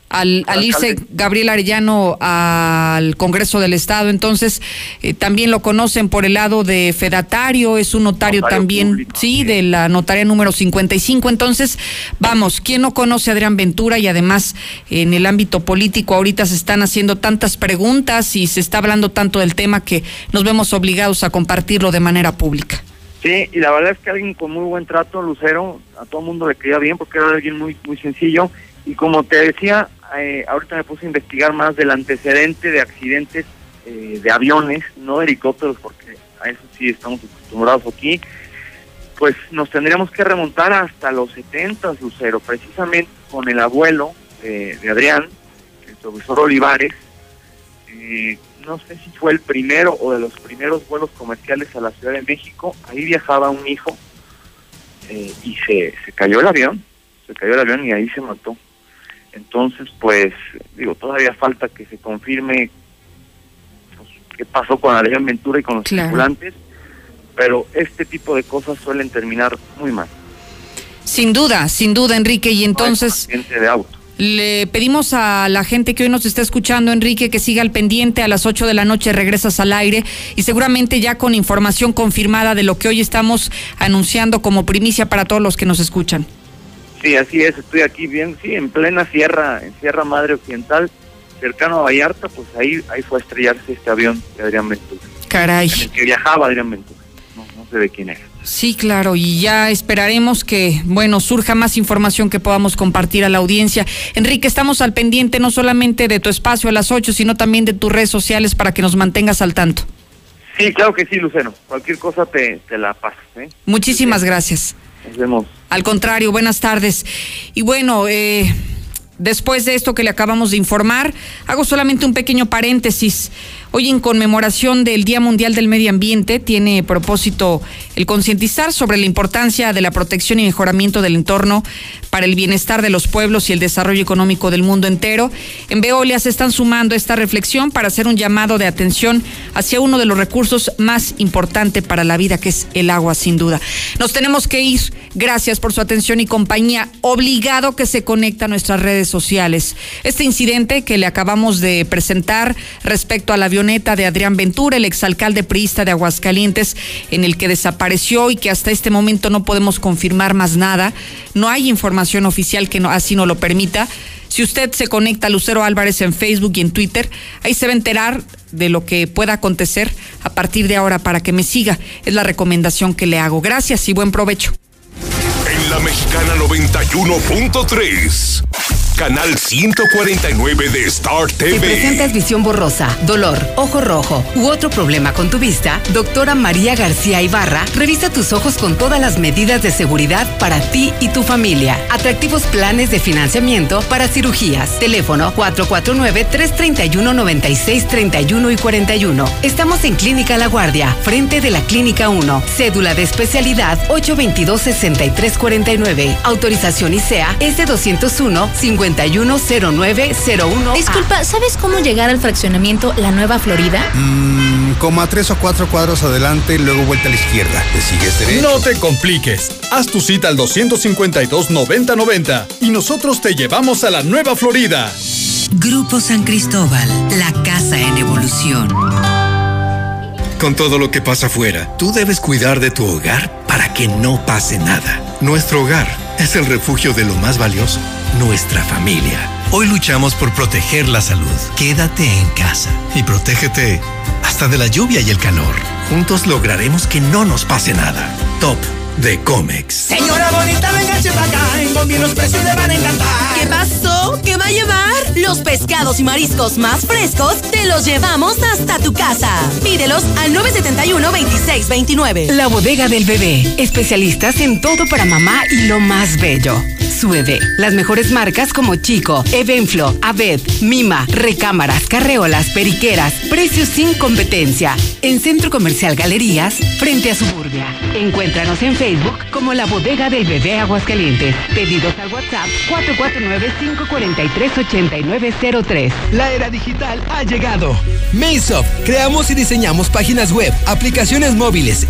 [SPEAKER 1] Al, al irse Gabriel Arellano al Congreso del Estado, entonces eh, también lo conocen por el lado de fedatario, es un notario, también, sí, de la notaria número 55. Entonces, vamos, ¿quién no conoce a Adrián Ventura? Y además, en el ámbito político, ahorita se están haciendo tantas preguntas y se está hablando tanto del tema que nos vemos obligados a compartirlo de manera pública.
[SPEAKER 12] Sí, y la verdad es que alguien con muy buen trato, Lucero, a todo el mundo le caía bien porque era alguien muy muy sencillo. Y como te decía, eh, ahorita me puse a investigar más del antecedente de accidentes eh, de aviones, no de helicópteros, porque a eso sí estamos acostumbrados aquí, pues nos tendríamos que remontar hasta los 70, Lucero, precisamente con el abuelo de, Adrián, el profesor Olivares, eh, no sé si fue el primero o de los primeros vuelos comerciales a la Ciudad de México, ahí viajaba un hijo eh, y se, se cayó el avión, se cayó el avión y ahí se mató. Entonces, pues, digo, todavía falta que se confirme pues, qué pasó con Adrián Ventura y con los
[SPEAKER 1] Claro.
[SPEAKER 12] tripulantes, pero este tipo de cosas suelen terminar muy mal.
[SPEAKER 1] Sin duda, sin duda, Enrique. Y entonces
[SPEAKER 12] de auto.
[SPEAKER 1] Le pedimos a la gente que hoy nos está escuchando, Enrique, que siga al pendiente. A las 8 de la noche regresas al aire y seguramente ya con información confirmada de lo que hoy estamos anunciando como primicia para todos los que nos escuchan.
[SPEAKER 12] Sí, así es, estoy aquí bien, sí, en plena sierra, en Sierra Madre Occidental, cercano a Vallarta, pues ahí ahí fue a estrellarse este avión de Adrián Ventura,
[SPEAKER 1] Caray.
[SPEAKER 12] en el que viajaba Adrián Ventura. No, no sé de quién era.
[SPEAKER 1] Sí, claro, y ya esperaremos que, bueno, surja más información que podamos compartir a la audiencia. Enrique, estamos al pendiente no solamente de tu espacio a las 8, sino también de tus redes sociales para que nos mantengas al tanto.
[SPEAKER 12] Sí, claro que sí, Luceno. Cualquier cosa te, te la paso. ¿eh?
[SPEAKER 1] Muchísimas gracias.
[SPEAKER 12] Nos vemos.
[SPEAKER 1] Al contrario, buenas tardes. Y bueno, eh, después de esto que le acabamos de informar, hago solamente un pequeño paréntesis. Hoy en conmemoración del Día Mundial del Medio Ambiente tiene propósito el concientizar sobre la importancia de la protección y mejoramiento del entorno para el bienestar de los pueblos y el desarrollo económico del mundo entero. En Veolia se están sumando a esta reflexión para hacer un llamado de atención hacia uno de los recursos más importantes para la vida, que es el agua, sin duda. Nos tenemos que ir. Gracias por su atención y compañía. Obligado que se conecta a nuestras redes sociales. Este incidente que le acabamos de presentar respecto a la avioneta de Adrián Ventura, el exalcalde priista de Aguascalientes, en el que desapareció y que hasta este momento no podemos confirmar más nada. No hay información oficial que no, así no lo permita. Si usted se conecta a Lucero Álvarez en Facebook y en Twitter, ahí se va a enterar de lo que pueda acontecer a partir de ahora para que me siga. Es la recomendación que le hago. Gracias y buen provecho.
[SPEAKER 2] Mexicana 91.3, canal 149 de Star
[SPEAKER 23] Si
[SPEAKER 2] TV.
[SPEAKER 23] presentas visión borrosa, dolor, ojo rojo u otro problema con tu vista, doctora María García Ibarra revisa tus ojos con todas las medidas de seguridad para ti y tu familia. Atractivos planes de financiamiento para cirugías. Teléfono 449-331-9631 y 41. Estamos en Clínica La Guardia, frente de la Clínica 1. Cédula de especialidad 822-6349. Autorización ICEA S201-510901.
[SPEAKER 50] Disculpa, ¿sabes cómo llegar al fraccionamiento La Nueva Florida?
[SPEAKER 51] Mm, como a tres o cuatro cuadros adelante, luego vuelta a la izquierda. ¿Te sigues derecho?
[SPEAKER 52] No te compliques. Haz tu cita al 252-9090 y nosotros te llevamos a la Nueva Florida.
[SPEAKER 42] Grupo San Cristóbal, la casa en evolución.
[SPEAKER 15] Con todo lo que pasa afuera, tú debes cuidar de tu hogar que no pase nada. Nuestro hogar es el refugio de lo más valioso, nuestra familia. Hoy luchamos por proteger la salud. Quédate en casa y protégete hasta de la lluvia y el calor. Juntos lograremos que no nos pase nada. Top de Comex.
[SPEAKER 53] Señora bonita, para acá. En los precios le van a encantar.
[SPEAKER 13] ¿Qué pasó? ¿Qué va a llevar? Los pescados y mariscos más frescos te los llevamos hasta tu casa. Pídelos al 971-2629.
[SPEAKER 23] La bodega del bebé. Especialistas en todo para mamá y lo más bello. Suede. Las mejores marcas como Chico, Evenflo, Aved, Mima, Recámaras, Carreolas, Periqueras. Precios sin competencia. En Centro Comercial Galerías, frente a Suburbia. Encuéntranos en Facebook como La Bodega del Bebé Aguascalientes. Pedidos al WhatsApp 449-543-8903.
[SPEAKER 27] La era digital ha llegado. Mailsoft, creamos y diseñamos páginas web, aplicaciones móviles,